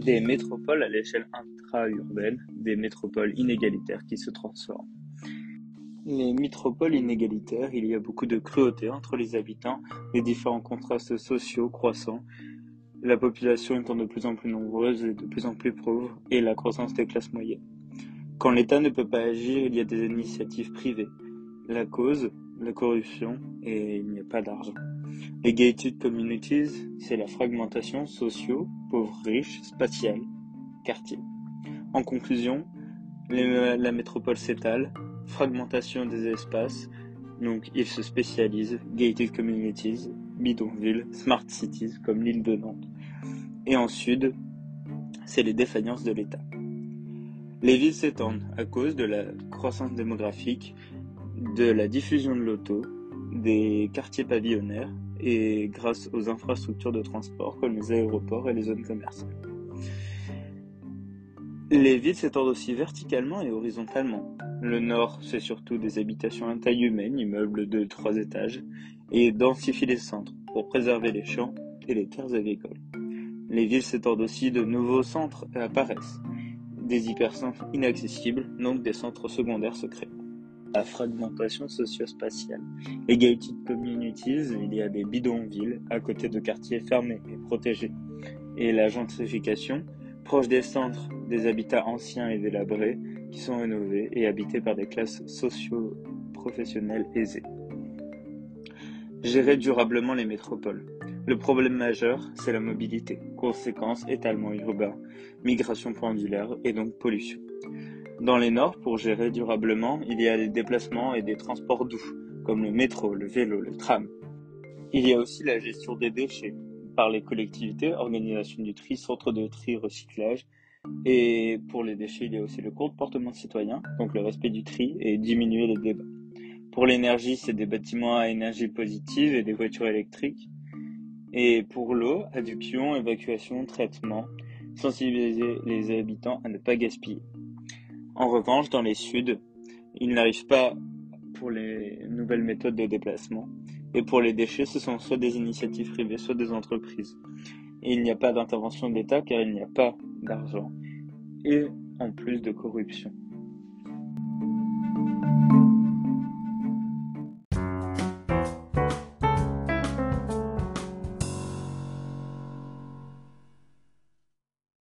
des métropoles à l'échelle intra-urbaine, des métropoles inégalitaires qui se transforment. Les métropoles inégalitaires, il y a beaucoup de cruauté entre les habitants, les différents contrastes sociaux croissants, la population étant de plus en plus nombreuse et de plus en plus pauvre, et la croissance des classes moyennes. Quand l'État ne peut pas agir, il y a des initiatives privées. La cause, la corruption, et il n'y a pas d'argent. Les gated communities, c'est la fragmentation socio, pauvres riches, spatiale, quartier. En conclusion, la métropole s'étale, fragmentation des espaces, donc ils se spécialisent, gated communities, bidonville, smart cities comme l'île de Nantes. Et en sud, c'est les défaillances de l'État. Les villes s'étendent à cause de la croissance démographique, de la diffusion de l'auto, des quartiers pavillonnaires et grâce aux infrastructures de transport comme les aéroports et les zones commerciales. Les villes s'étendent aussi verticalement et horizontalement. Le nord, c'est surtout des habitations à taille humaine, immeubles de trois étages, et densifie les centres pour préserver les champs et les terres agricoles. Les villes s'étendent aussi de nouveaux centres apparaissent, des hypercentres inaccessibles, donc des centres secondaires secrets. La fragmentation socio-spatiale. Les gated communities, il y a des bidonvilles à côté de quartiers fermés et protégés. Et la gentrification, proche des centres, des habitats anciens et délabrés qui sont rénovés et habités par des classes socio-professionnelles aisées. Gérer durablement les métropoles. Le problème majeur, c'est la mobilité. Conséquence, étalement urbain, migration pendulaire et donc pollution. Dans les Nords, pour gérer durablement, il y a des déplacements et des transports doux, comme le métro, le vélo, le tram. Il y a aussi la gestion des déchets par les collectivités, organisation du tri, centre de tri, recyclage. Et pour les déchets, il y a aussi le comportement citoyen, donc le respect du tri et diminuer les débats. Pour l'énergie, c'est des bâtiments à énergie positive et des voitures électriques. Et pour l'eau, adduction, évacuation, traitement, sensibiliser les habitants à ne pas gaspiller. En revanche, dans les suds, ils n'arrivent pas pour les nouvelles méthodes de déplacement. Et pour les déchets, ce sont soit des initiatives privées, soit des entreprises. Et il n'y a pas d'intervention de l'État car il n'y a pas d'argent. Et en plus de corruption.